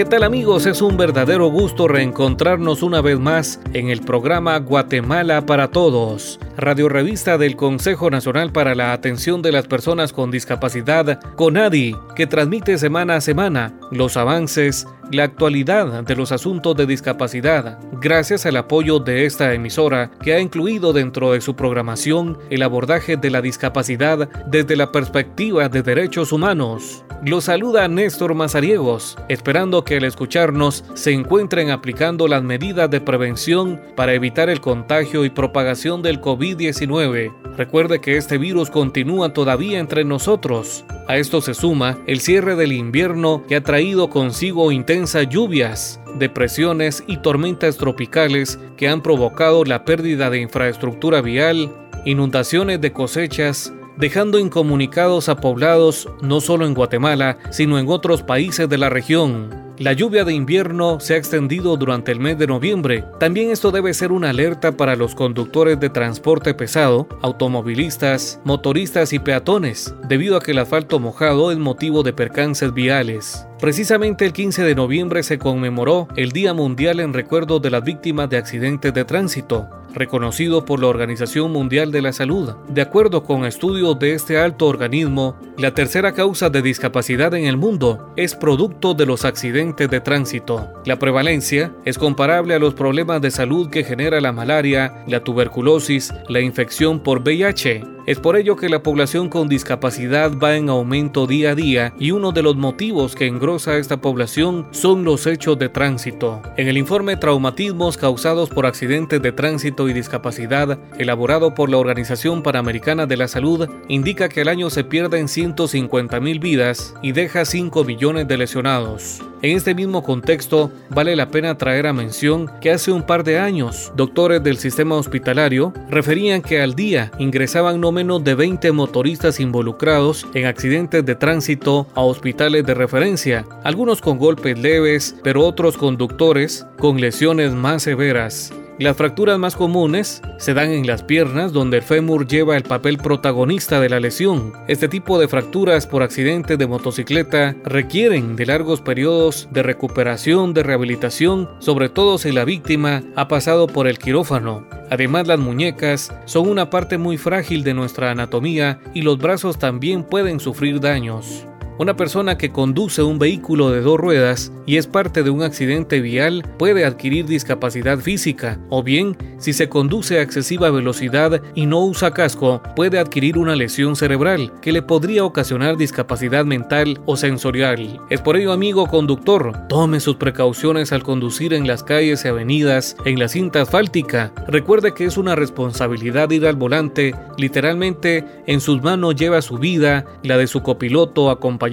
¿Qué tal amigos? Es un verdadero gusto reencontrarnos una vez más en el programa Guatemala para Todos, radio revista del Consejo Nacional para la Atención de las Personas con Discapacidad, CONADI, que transmite semana a semana los avances, la actualidad de los asuntos de discapacidad, gracias al apoyo de esta emisora que ha incluido dentro de su programación el abordaje de la discapacidad desde la perspectiva de derechos humanos. Los saluda Néstor Mazariegos, esperando que al escucharnos se encuentren aplicando las medidas de prevención para evitar el contagio y propagación del COVID-19. Recuerde que este virus continúa todavía entre nosotros. A esto se suma el cierre del invierno que ha traído consigo intensas lluvias, depresiones y tormentas tropicales que han provocado la pérdida de infraestructura vial, inundaciones de cosechas, dejando incomunicados a poblados no solo en Guatemala, sino en otros países de la región. La lluvia de invierno se ha extendido durante el mes de noviembre. También esto debe ser una alerta para los conductores de transporte pesado, automovilistas, motoristas y peatones, debido a que el asfalto mojado es motivo de percances viales. Precisamente el 15 de noviembre se conmemoró el Día Mundial en recuerdo de las víctimas de accidentes de tránsito reconocido por la Organización Mundial de la Salud. De acuerdo con estudios de este alto organismo, la tercera causa de discapacidad en el mundo es producto de los accidentes de tránsito. La prevalencia es comparable a los problemas de salud que genera la malaria, la tuberculosis, la infección por VIH. Es por ello que la población con discapacidad va en aumento día a día y uno de los motivos que engrosa esta población son los hechos de tránsito. En el informe Traumatismos causados por accidentes de tránsito y discapacidad, elaborado por la Organización Panamericana de la Salud, indica que al año se pierden 150 mil vidas y deja 5 millones de lesionados. En este mismo contexto, vale la pena traer a mención que hace un par de años, doctores del sistema hospitalario referían que al día ingresaban no de 20 motoristas involucrados en accidentes de tránsito a hospitales de referencia, algunos con golpes leves, pero otros conductores con lesiones más severas. Las fracturas más comunes se dan en las piernas donde el fémur lleva el papel protagonista de la lesión. Este tipo de fracturas por accidente de motocicleta requieren de largos periodos de recuperación, de rehabilitación, sobre todo si la víctima ha pasado por el quirófano. Además, las muñecas son una parte muy frágil de nuestra anatomía y los brazos también pueden sufrir daños. Una persona que conduce un vehículo de dos ruedas y es parte de un accidente vial puede adquirir discapacidad física, o bien, si se conduce a excesiva velocidad y no usa casco, puede adquirir una lesión cerebral que le podría ocasionar discapacidad mental o sensorial. Es por ello, amigo conductor, tome sus precauciones al conducir en las calles y avenidas en la cinta asfáltica. Recuerde que es una responsabilidad ir al volante, literalmente en sus manos lleva su vida, la de su copiloto acompañado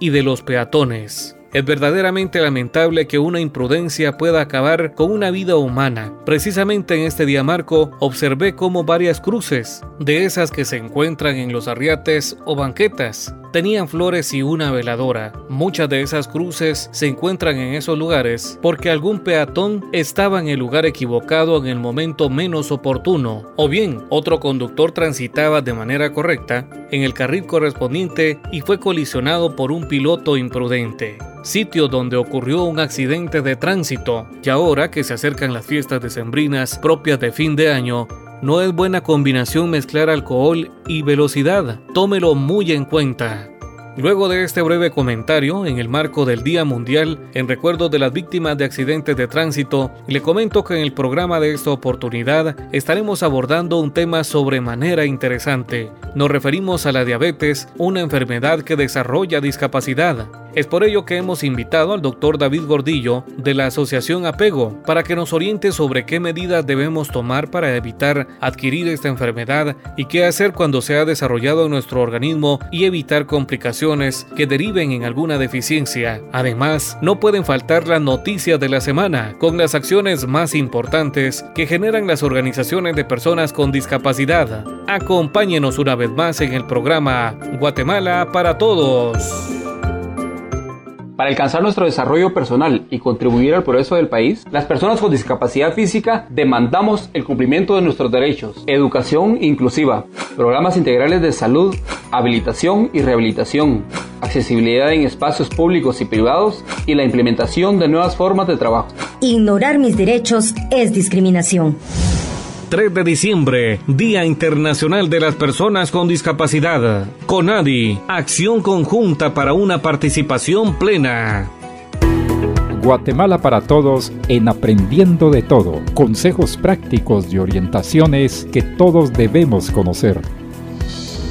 y de los peatones. Es verdaderamente lamentable que una imprudencia pueda acabar con una vida humana. Precisamente en este día marco observé cómo varias cruces, de esas que se encuentran en los arriates o banquetas, tenían flores y una veladora. Muchas de esas cruces se encuentran en esos lugares porque algún peatón estaba en el lugar equivocado en el momento menos oportuno, o bien otro conductor transitaba de manera correcta en el carril correspondiente y fue colisionado por un piloto imprudente sitio donde ocurrió un accidente de tránsito, y ahora que se acercan las fiestas decembrinas propias de fin de año, no es buena combinación mezclar alcohol y velocidad. Tómelo muy en cuenta. Luego de este breve comentario, en el marco del Día Mundial en recuerdo de las víctimas de accidentes de tránsito, le comento que en el programa de esta oportunidad estaremos abordando un tema sobremanera interesante. Nos referimos a la diabetes, una enfermedad que desarrolla discapacidad. Es por ello que hemos invitado al doctor David Gordillo de la Asociación Apego para que nos oriente sobre qué medidas debemos tomar para evitar adquirir esta enfermedad y qué hacer cuando se ha desarrollado en nuestro organismo y evitar complicaciones que deriven en alguna deficiencia. Además, no pueden faltar las noticias de la semana con las acciones más importantes que generan las organizaciones de personas con discapacidad. Acompáñenos una vez más en el programa Guatemala para Todos. Para alcanzar nuestro desarrollo personal y contribuir al progreso del país, las personas con discapacidad física demandamos el cumplimiento de nuestros derechos, educación inclusiva, programas integrales de salud, habilitación y rehabilitación, accesibilidad en espacios públicos y privados y la implementación de nuevas formas de trabajo. Ignorar mis derechos es discriminación. 3 de diciembre, Día Internacional de las Personas con Discapacidad. CONADI, acción conjunta para una participación plena. Guatemala para Todos en Aprendiendo de Todo. Consejos prácticos y orientaciones que todos debemos conocer.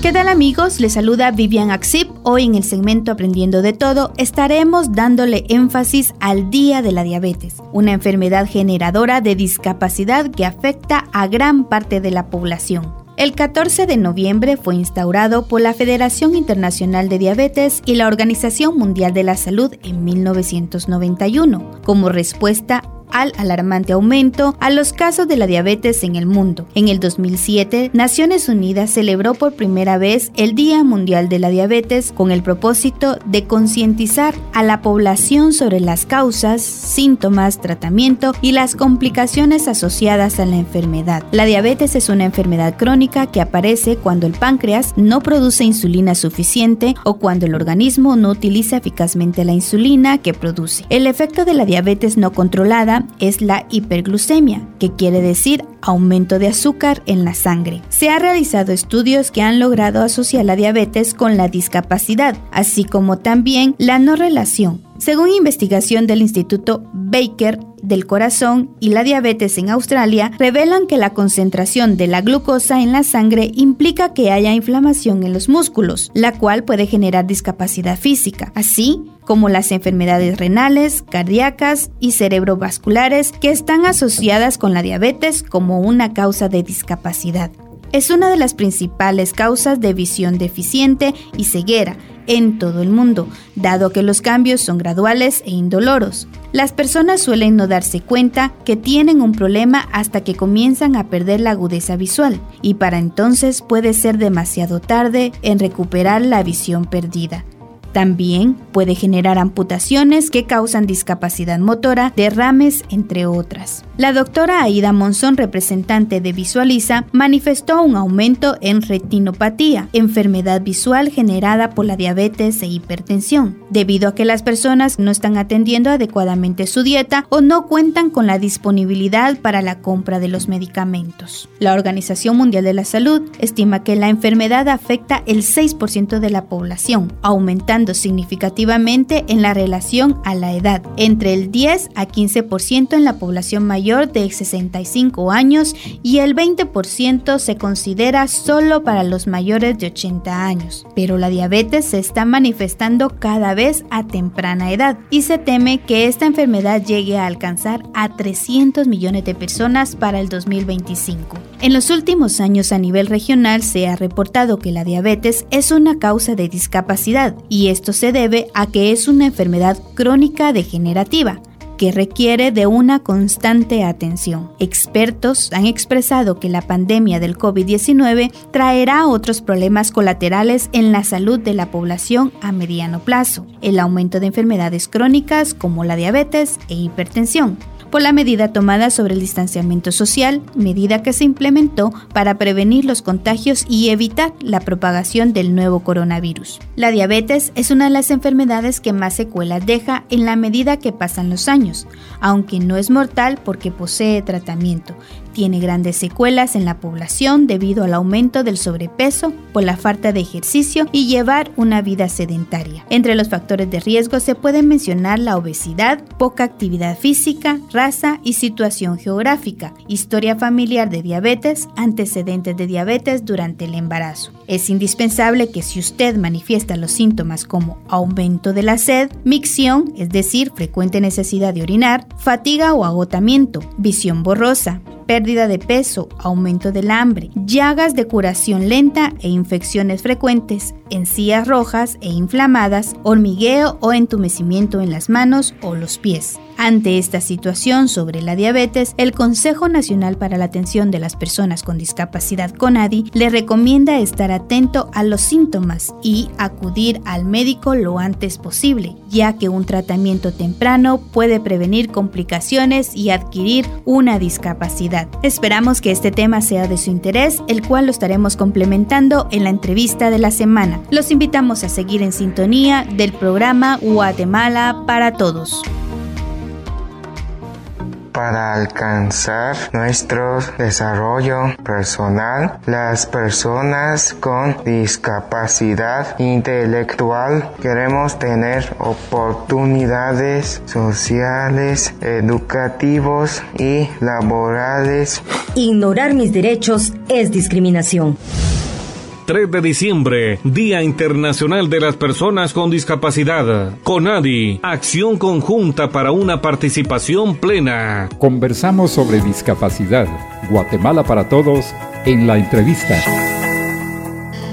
¿Qué tal amigos? Les saluda Vivian Axip. Hoy en el segmento Aprendiendo de Todo estaremos dándole énfasis al Día de la Diabetes, una enfermedad generadora de discapacidad que afecta a gran parte de la población. El 14 de noviembre fue instaurado por la Federación Internacional de Diabetes y la Organización Mundial de la Salud en 1991, como respuesta al alarmante aumento a los casos de la diabetes en el mundo. En el 2007, Naciones Unidas celebró por primera vez el Día Mundial de la Diabetes con el propósito de concientizar a la población sobre las causas, síntomas, tratamiento y las complicaciones asociadas a la enfermedad. La diabetes es una enfermedad crónica que aparece cuando el páncreas no produce insulina suficiente o cuando el organismo no utiliza eficazmente la insulina que produce. El efecto de la diabetes no controlada es la hiperglucemia, que quiere decir aumento de azúcar en la sangre. Se han realizado estudios que han logrado asociar la diabetes con la discapacidad, así como también la no relación. Según investigación del Instituto Baker del Corazón y la diabetes en Australia, revelan que la concentración de la glucosa en la sangre implica que haya inflamación en los músculos, la cual puede generar discapacidad física. Así, como las enfermedades renales, cardíacas y cerebrovasculares que están asociadas con la diabetes como una causa de discapacidad. Es una de las principales causas de visión deficiente y ceguera en todo el mundo, dado que los cambios son graduales e indoloros. Las personas suelen no darse cuenta que tienen un problema hasta que comienzan a perder la agudeza visual, y para entonces puede ser demasiado tarde en recuperar la visión perdida. También puede generar amputaciones que causan discapacidad motora, derrames, entre otras. La doctora Aida Monzón, representante de Visualiza, manifestó un aumento en retinopatía, enfermedad visual generada por la diabetes e hipertensión, debido a que las personas no están atendiendo adecuadamente su dieta o no cuentan con la disponibilidad para la compra de los medicamentos. La Organización Mundial de la Salud estima que la enfermedad afecta el 6% de la población, aumentando significativamente en la relación a la edad, entre el 10 a 15% en la población mayor de 65 años y el 20% se considera solo para los mayores de 80 años. Pero la diabetes se está manifestando cada vez a temprana edad y se teme que esta enfermedad llegue a alcanzar a 300 millones de personas para el 2025. En los últimos años a nivel regional se ha reportado que la diabetes es una causa de discapacidad y esto se debe a que es una enfermedad crónica degenerativa que requiere de una constante atención. Expertos han expresado que la pandemia del COVID-19 traerá otros problemas colaterales en la salud de la población a mediano plazo, el aumento de enfermedades crónicas como la diabetes e hipertensión, por la medida tomada sobre el distanciamiento social, medida que se implementó para prevenir los contagios y evitar la propagación del nuevo coronavirus. La diabetes es una de las enfermedades que más secuelas deja en la medida que pasan los años, aunque no es mortal porque posee tratamiento, tiene grandes secuelas en la población debido al aumento del sobrepeso por la falta de ejercicio y llevar una vida sedentaria. Entre los factores de riesgo se pueden mencionar la obesidad, poca actividad física, raza y situación geográfica, historia familiar de diabetes, antecedentes de diabetes durante el embarazo. Es indispensable que si usted manifiesta los síntomas como aumento de la sed, micción, es decir, frecuente necesidad de orinar, fatiga o agotamiento, visión borrosa, pérdida de peso, aumento del hambre, llagas de curación lenta e infecciones frecuentes, encías rojas e inflamadas, hormigueo o entumecimiento en las manos o los pies. Ante esta situación sobre la diabetes, el Consejo Nacional para la Atención de las Personas con Discapacidad CONADI le recomienda estar atento a los síntomas y acudir al médico lo antes posible, ya que un tratamiento temprano puede prevenir complicaciones y adquirir una discapacidad. Esperamos que este tema sea de su interés, el cual lo estaremos complementando en la entrevista de la semana. Los invitamos a seguir en sintonía del programa Guatemala para Todos para alcanzar nuestro desarrollo personal. Las personas con discapacidad intelectual queremos tener oportunidades sociales, educativos y laborales. Ignorar mis derechos es discriminación. 3 de diciembre, Día Internacional de las Personas con Discapacidad. CONADI, acción conjunta para una participación plena. Conversamos sobre discapacidad. Guatemala para todos en la entrevista.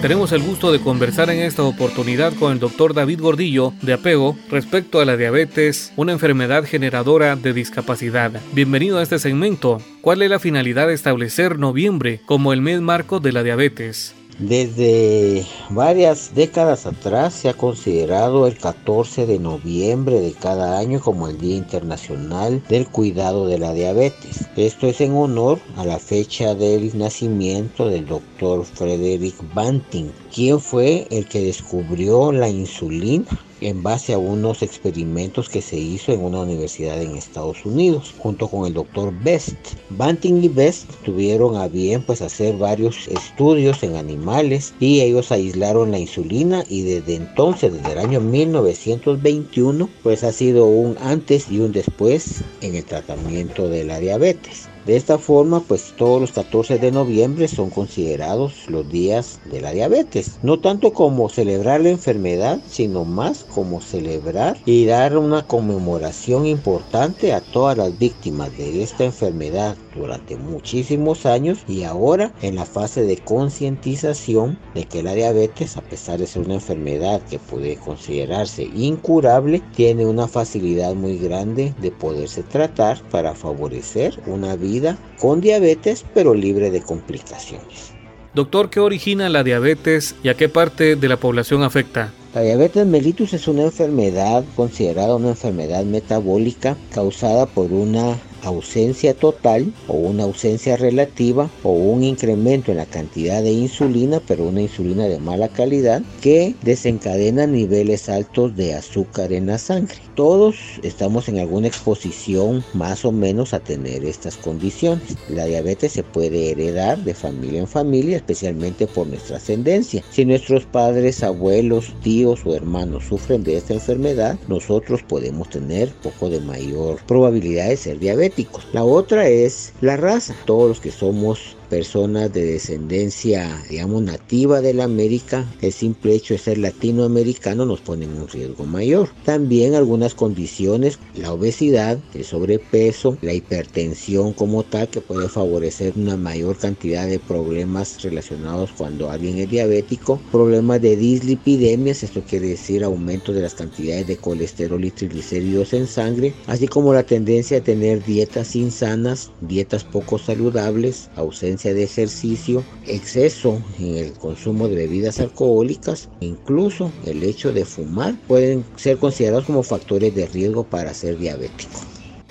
Tenemos el gusto de conversar en esta oportunidad con el doctor David Gordillo de Apego respecto a la diabetes, una enfermedad generadora de discapacidad. Bienvenido a este segmento. ¿Cuál es la finalidad de establecer noviembre como el mes marco de la diabetes? Desde varias décadas atrás se ha considerado el 14 de noviembre de cada año como el Día Internacional del Cuidado de la Diabetes. Esto es en honor a la fecha del nacimiento del doctor Frederick Banting, quien fue el que descubrió la insulina en base a unos experimentos que se hizo en una universidad en Estados Unidos junto con el doctor Best. Banting y Best tuvieron a bien pues hacer varios estudios en animales y ellos aislaron la insulina y desde entonces, desde el año 1921, pues ha sido un antes y un después en el tratamiento de la diabetes. De esta forma, pues todos los 14 de noviembre son considerados los días de la diabetes. No tanto como celebrar la enfermedad, sino más como celebrar y dar una conmemoración importante a todas las víctimas de esta enfermedad durante muchísimos años y ahora en la fase de concientización de que la diabetes, a pesar de ser una enfermedad que puede considerarse incurable, tiene una facilidad muy grande de poderse tratar para favorecer una vida con diabetes pero libre de complicaciones. Doctor, ¿qué origina la diabetes y a qué parte de la población afecta? La diabetes mellitus es una enfermedad considerada una enfermedad metabólica causada por una ausencia total o una ausencia relativa o un incremento en la cantidad de insulina, pero una insulina de mala calidad que desencadena niveles altos de azúcar en la sangre. Todos estamos en alguna exposición más o menos a tener estas condiciones. La diabetes se puede heredar de familia en familia, especialmente por nuestra ascendencia. Si nuestros padres, abuelos, tíos o hermanos sufren de esta enfermedad, nosotros podemos tener poco de mayor probabilidad de ser diabéticos la otra es la raza. Todos los que somos personas de descendencia, digamos, nativa de la América, el simple hecho de ser latinoamericano nos pone en un riesgo mayor. También algunas condiciones, la obesidad, el sobrepeso, la hipertensión como tal, que puede favorecer una mayor cantidad de problemas relacionados cuando alguien es diabético, problemas de dislipidemias, esto quiere decir aumento de las cantidades de colesterol y triglicéridos en sangre, así como la tendencia a tener dietas insanas, dietas poco saludables, ausencia de ejercicio, exceso en el consumo de bebidas alcohólicas, incluso el hecho de fumar pueden ser considerados como factores de riesgo para ser diabético.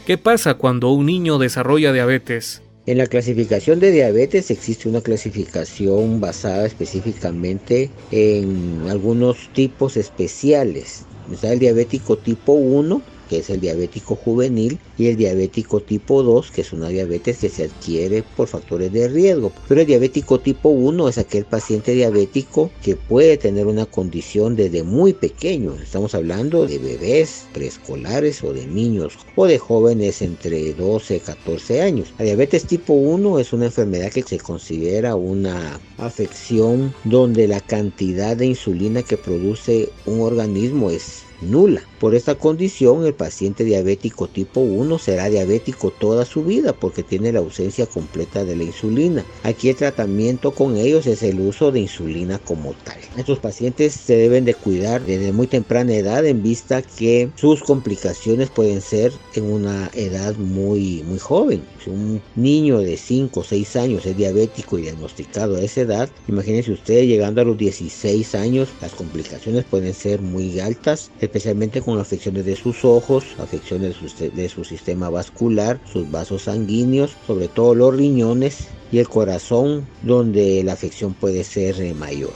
¿Qué pasa cuando un niño desarrolla diabetes? En la clasificación de diabetes existe una clasificación basada específicamente en algunos tipos especiales. Está el diabético tipo 1, que es el diabético juvenil, y el diabético tipo 2, que es una diabetes que se adquiere por factores de riesgo. Pero el diabético tipo 1 es aquel paciente diabético que puede tener una condición desde muy pequeño. Estamos hablando de bebés preescolares o de niños o de jóvenes entre 12 y 14 años. La diabetes tipo 1 es una enfermedad que se considera una afección donde la cantidad de insulina que produce un organismo es nula. Por esta condición, el paciente diabético tipo 1 será diabético toda su vida porque tiene la ausencia completa de la insulina. Aquí el tratamiento con ellos es el uso de insulina como tal. Estos pacientes se deben de cuidar desde muy temprana edad en vista que sus complicaciones pueden ser en una edad muy, muy joven. Si un niño de 5 o 6 años es diabético y diagnosticado a esa edad, imagínense ustedes llegando a los 16 años, las complicaciones pueden ser muy altas, especialmente con afecciones de sus ojos, afecciones de su, sistema vascular, sus vasos sanguíneos, sobre todo los riñones y el corazón, donde la afección puede ser eh, mayor.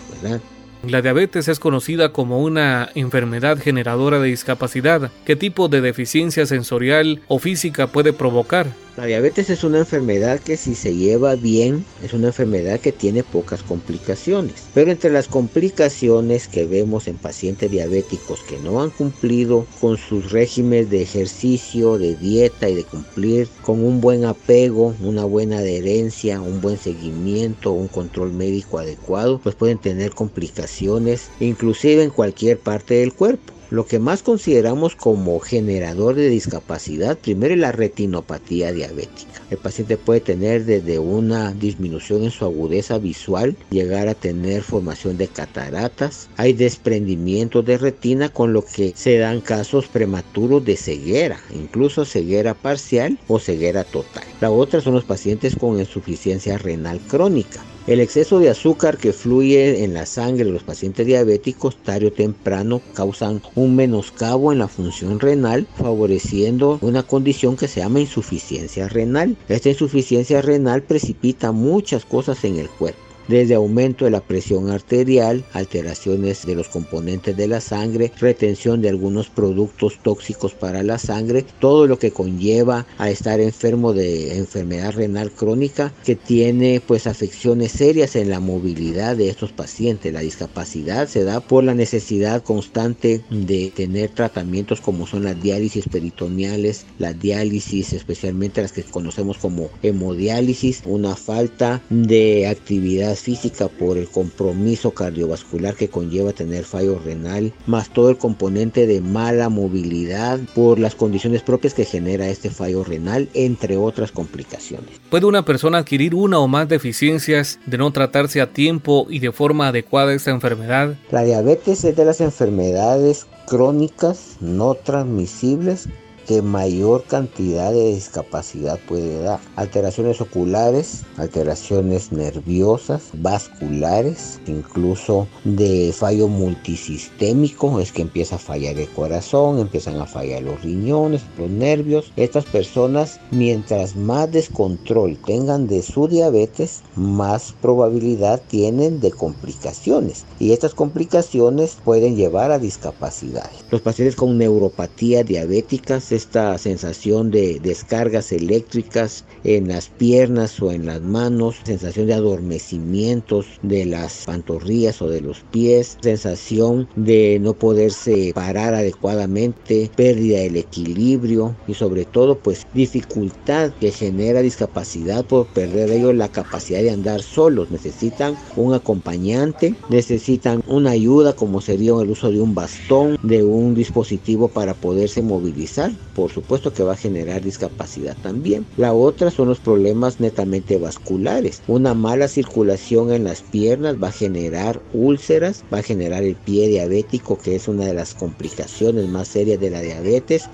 La diabetes es conocida como una enfermedad generadora de discapacidad. ¿Qué tipo de deficiencia sensorial o física puede provocar? La diabetes es una enfermedad que si se lleva bien es una enfermedad que tiene pocas complicaciones. Pero entre las complicaciones que vemos en pacientes diabéticos que no han cumplido con sus regímenes de ejercicio, de dieta y de cumplir con un buen apego, una buena adherencia, un buen seguimiento, un control médico adecuado, pues pueden tener complicaciones inclusive en cualquier parte del cuerpo. Lo que más consideramos como generador de discapacidad, primero es la retinopatía diabética. El paciente puede tener desde una disminución en su agudeza visual, llegar a tener formación de cataratas, hay desprendimiento de retina con lo que se dan casos prematuros de ceguera, incluso ceguera parcial o ceguera total. La otra son los pacientes con insuficiencia renal crónica. El exceso de azúcar que fluye en la sangre de los pacientes diabéticos tarde o temprano causan un menoscabo en la función renal, favoreciendo una condición que se llama insuficiencia renal. Esta insuficiencia renal precipita muchas cosas en el cuerpo desde aumento de la presión arterial, alteraciones de los componentes de la sangre, retención de algunos productos tóxicos para la sangre, todo lo que conlleva a estar enfermo de enfermedad renal crónica que tiene pues afecciones serias en la movilidad de estos pacientes. La discapacidad se da por la necesidad constante de tener tratamientos como son las diálisis peritoneales, las diálisis especialmente las que conocemos como hemodiálisis, una falta de actividad física por el compromiso cardiovascular que conlleva tener fallo renal, más todo el componente de mala movilidad por las condiciones propias que genera este fallo renal, entre otras complicaciones. ¿Puede una persona adquirir una o más deficiencias de no tratarse a tiempo y de forma adecuada esta enfermedad? La diabetes es de las enfermedades crónicas no transmisibles que mayor cantidad de discapacidad puede dar. Alteraciones oculares, alteraciones nerviosas, vasculares, incluso de fallo multisistémico, es que empieza a fallar el corazón, empiezan a fallar los riñones, los nervios. Estas personas, mientras más descontrol tengan de su diabetes, más probabilidad tienen de complicaciones. Y estas complicaciones pueden llevar a discapacidades. Los pacientes con neuropatía diabética esta sensación de descargas eléctricas en las piernas o en las manos, sensación de adormecimientos de las pantorrillas o de los pies, sensación de no poderse parar adecuadamente, pérdida del equilibrio y sobre todo pues dificultad que genera discapacidad por perder ellos la capacidad de andar solos. Necesitan un acompañante, necesitan una ayuda como sería el uso de un bastón, de un dispositivo para poderse movilizar por supuesto que va a generar discapacidad también. La otra son los problemas netamente vasculares. Una mala circulación en las piernas va a generar úlceras, va a generar el pie diabético, que es una de las complicaciones más serias de la diabetes,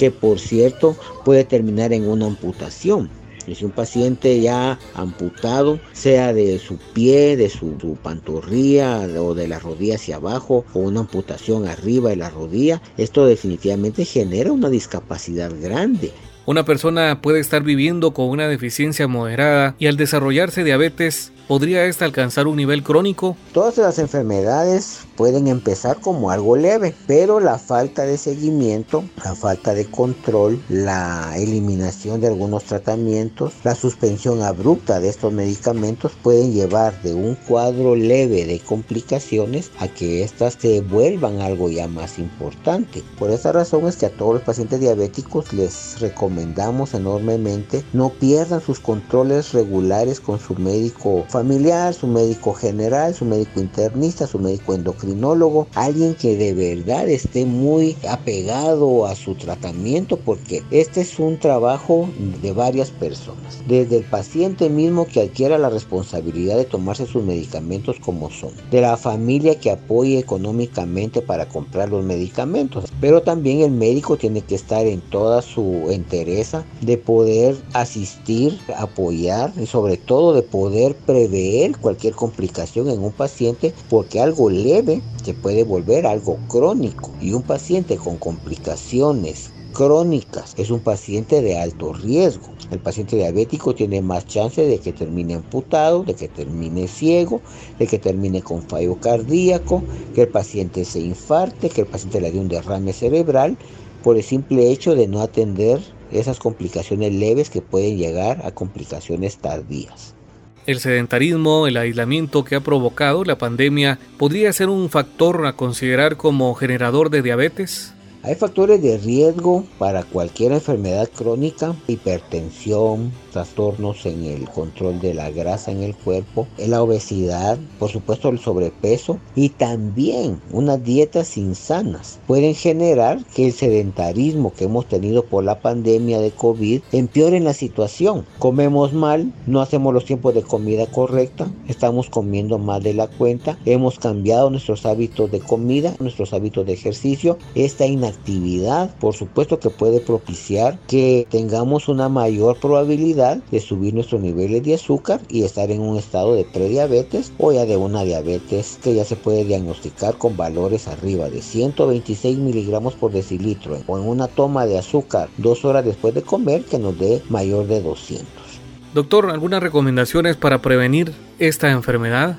que por cierto puede terminar en una amputación. Si un paciente ya amputado, sea de su pie, de su, pantorrilla o de la rodilla hacia abajo, o una amputación arriba de la rodilla, esto definitivamente genera una discapacidad grande. Una persona puede estar viviendo con una deficiencia moderada y al desarrollarse diabetes ¿Podría esta alcanzar un nivel crónico? Todas las enfermedades pueden empezar como algo leve, pero la falta de seguimiento, la falta de control, la eliminación de algunos tratamientos, la suspensión abrupta de estos medicamentos pueden llevar de un cuadro leve de complicaciones a que éstas se vuelvan algo ya más importante. Por esa razón es que a todos los pacientes diabéticos les recomendamos enormemente no pierdan sus controles regulares con su médico familiar, su médico general, su médico internista, su médico endocrino endocrinólogo, alguien que de verdad esté muy apegado a su tratamiento porque este es un trabajo de varias personas. Desde el paciente mismo que adquiera la responsabilidad de tomarse sus medicamentos como son, de la familia que apoye económicamente para comprar los medicamentos, pero también el médico tiene que estar en toda su entereza de poder asistir, apoyar y sobre todo de poder prever cualquier complicación en un paciente porque algo leve se puede volver algo crónico y un paciente con complicaciones crónicas es un paciente de alto riesgo. El paciente diabético tiene más chance de que termine amputado, de que termine ciego, de que termine con fallo cardíaco, que el paciente se infarte, que el paciente le dé un derrame cerebral por el simple hecho de no atender esas complicaciones leves que pueden llegar a complicaciones tardías. El sedentarismo, el aislamiento que ha provocado la pandemia, ¿podría ser un factor a considerar como generador de diabetes? Hay factores de riesgo para cualquier enfermedad crónica, hipertensión, trastornos en el control de la grasa en el cuerpo, la obesidad, por supuesto el sobrepeso y también unas dietas insanas pueden generar que el sedentarismo que hemos tenido por la pandemia de COVID empeore la situación. Comemos mal, no hacemos los tiempos de comida correcta, estamos comiendo más de la cuenta, hemos cambiado nuestros hábitos de comida, nuestros hábitos de ejercicio, esta actividad, por supuesto que puede propiciar que tengamos una mayor probabilidad de subir nuestros niveles de azúcar y estar en un estado de prediabetes o ya de una diabetes que ya se puede diagnosticar con valores arriba de 126 miligramos por decilitro o en una toma de azúcar dos horas después de comer que nos dé mayor de 200. Doctor, ¿algunas recomendaciones para prevenir esta enfermedad?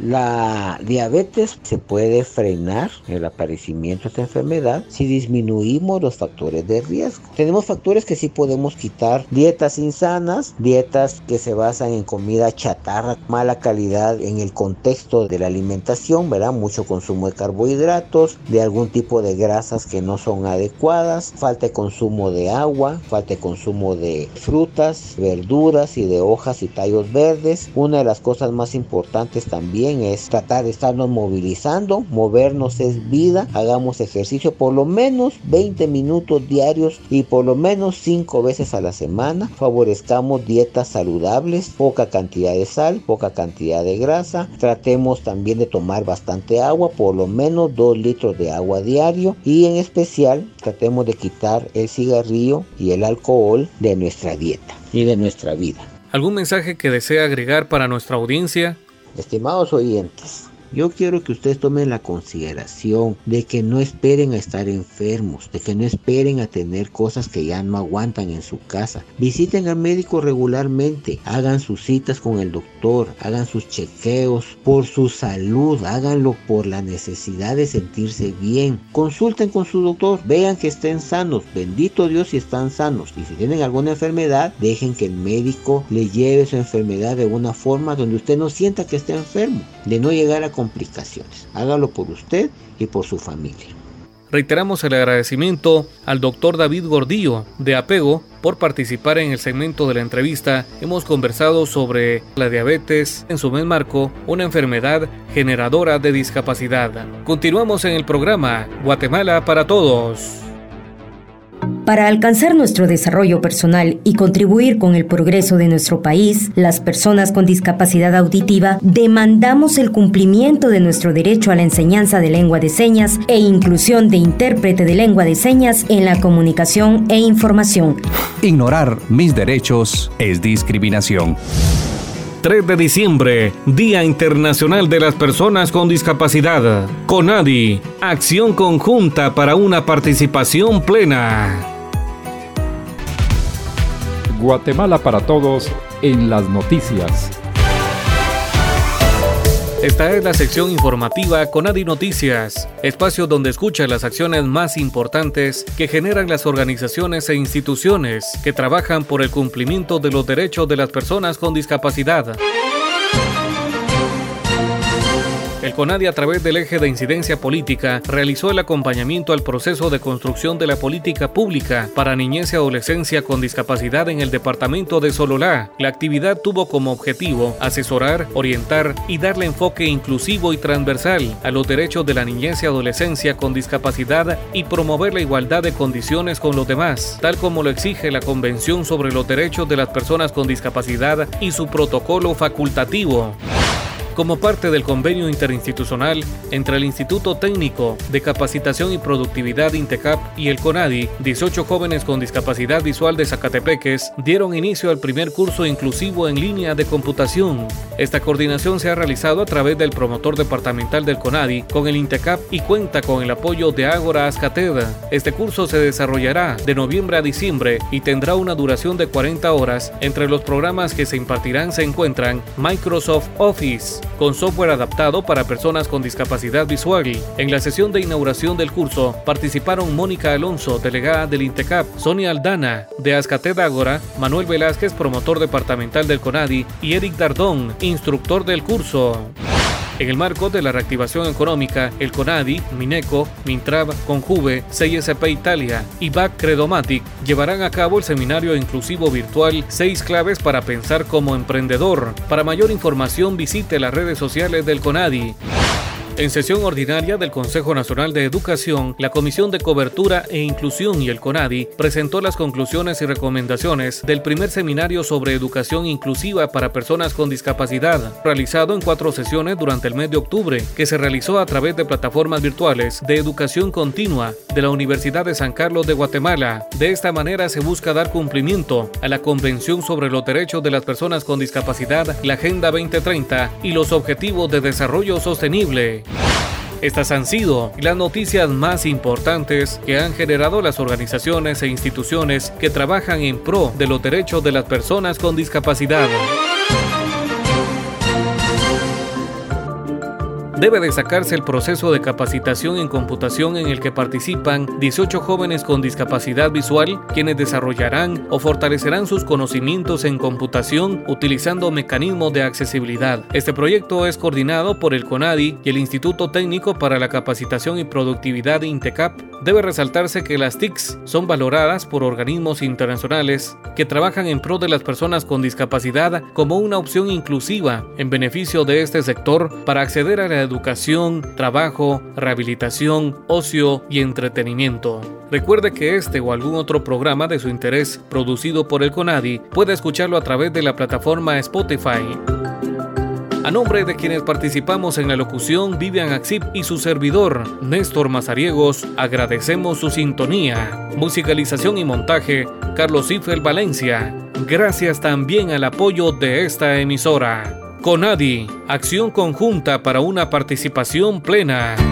La diabetes se puede frenar el aparecimiento de esta enfermedad si disminuimos los factores de riesgo. Tenemos factores que sí podemos quitar, dietas insanas, dietas que se basan en comida chatarra, mala calidad en el contexto de la alimentación, ¿verdad? Mucho consumo de carbohidratos, de algún tipo de grasas que no son adecuadas, falta de consumo de agua, falta de consumo de frutas, verduras y de hojas y tallos verdes. Una de las cosas más importantes también es tratar de estarnos movilizando, movernos es vida, hagamos ejercicio por lo menos 20 minutos diarios y por lo menos 5 veces a la semana, favorezcamos dietas saludables, poca cantidad de sal, poca cantidad de grasa, tratemos también de tomar bastante agua, por lo menos 2 litros de agua diario y en especial tratemos de quitar el cigarrillo y el alcohol de nuestra dieta y de nuestra vida. ¿Algún mensaje que desea agregar para nuestra audiencia? Estimados oyentes, yo quiero que ustedes tomen la consideración de que no esperen a estar enfermos, de que no esperen a tener cosas que ya no aguantan en su casa. Visiten al médico regularmente, hagan sus citas con el doctor, hagan sus chequeos por su salud, háganlo por la necesidad de sentirse bien. Consulten con su doctor, vean que estén sanos, bendito Dios si están sanos. Y si tienen alguna enfermedad, dejen que el médico le lleve su enfermedad de una forma donde usted no sienta que esté enfermo, de no llegar a complicaciones. Hágalo por usted y por su familia. Reiteramos el agradecimiento al doctor David Gordillo de Apego por participar en el segmento de la entrevista. Hemos conversado sobre la diabetes en su mes marco, una enfermedad generadora de discapacidad. Continuamos en el programa Guatemala para Todos. Para alcanzar nuestro desarrollo personal y contribuir con el progreso de nuestro país, las personas con discapacidad auditiva demandamos el cumplimiento de nuestro derecho a la enseñanza de lengua de señas e inclusión de intérprete de lengua de señas en la comunicación e información. Ignorar mis derechos es discriminación. 3 de diciembre, Día Internacional de las Personas con Discapacidad. CONADI, acción conjunta para una participación plena. Guatemala para todos en las noticias. Esta es la sección informativa Conadi Noticias, espacio donde escucha las acciones más importantes que generan las organizaciones e instituciones que trabajan por el cumplimiento de los derechos de las personas con discapacidad. El CONADI a través del eje de incidencia política realizó el acompañamiento al proceso de construcción de la política pública para niñez y adolescencia con discapacidad en el departamento de Sololá. La actividad tuvo como objetivo asesorar, orientar y darle enfoque inclusivo y transversal a los derechos de la niñez y adolescencia con discapacidad y promover la igualdad de condiciones con los demás, tal como lo exige la Convención sobre los Derechos de las Personas con Discapacidad y su protocolo facultativo como parte del convenio interinstitucional entre el Instituto Técnico de Capacitación y Productividad INTECAP y el CONADI, 18 jóvenes con discapacidad visual de Zacatepeques dieron inicio al primer curso inclusivo en línea de computación. Esta coordinación se ha realizado a través del promotor departamental del CONADI con el INTECAP y cuenta con el apoyo de Ágora Azcateda. Este curso se desarrollará de noviembre a diciembre y tendrá una duración de 40 horas. Entre los programas que se impartirán se encuentran Microsoft Office, con software adaptado para personas con discapacidad visual. En la sesión de inauguración del curso participaron Mónica Alonso, delegada del INTECAP, Sonia Aldana, de Azcated Ágora, Manuel Velázquez, promotor departamental del CONADI, y Eric Dardón, instructor del curso. En el marco de la reactivación económica, el CONADI, Mineco, Mintrav, Conjuve, CISP Italia y BAC Credomatic llevarán a cabo el seminario inclusivo virtual Seis claves para pensar como emprendedor. Para mayor información visite las redes sociales del CONADI. En sesión ordinaria del Consejo Nacional de Educación, la Comisión de Cobertura e Inclusión y el CONADI presentó las conclusiones y recomendaciones del primer seminario sobre educación inclusiva para personas con discapacidad, realizado en cuatro sesiones durante el mes de octubre, que se realizó a través de plataformas virtuales de educación continua de la Universidad de San Carlos de Guatemala. De esta manera se busca dar cumplimiento a la Convención sobre los Derechos de las Personas con Discapacidad, la Agenda 2030 y los Objetivos de Desarrollo Sostenible. Estas han sido las noticias más importantes que han generado las organizaciones e instituciones que trabajan en pro de los derechos de las personas con discapacidad. Debe destacarse el proceso de capacitación en computación en el que participan 18 jóvenes con discapacidad visual, quienes desarrollarán o fortalecerán sus conocimientos en computación utilizando mecanismos de accesibilidad. Este proyecto es coordinado por el CONADI y el Instituto Técnico para la Capacitación y Productividad INTECAP. Debe resaltarse que las TICs son valoradas por organismos internacionales que trabajan en pro de las personas con discapacidad como una opción inclusiva en beneficio de este sector para acceder a la educación, trabajo, rehabilitación, ocio y entretenimiento. Recuerde que este o algún otro programa de su interés producido por el CONADI puede escucharlo a través de la plataforma Spotify. A nombre de quienes participamos en la locución, Vivian Axip y su servidor, Néstor Mazariegos, agradecemos su sintonía. Musicalización y montaje, Carlos Ifel Valencia. Gracias también al apoyo de esta emisora. CONADI, acción conjunta para una participación plena.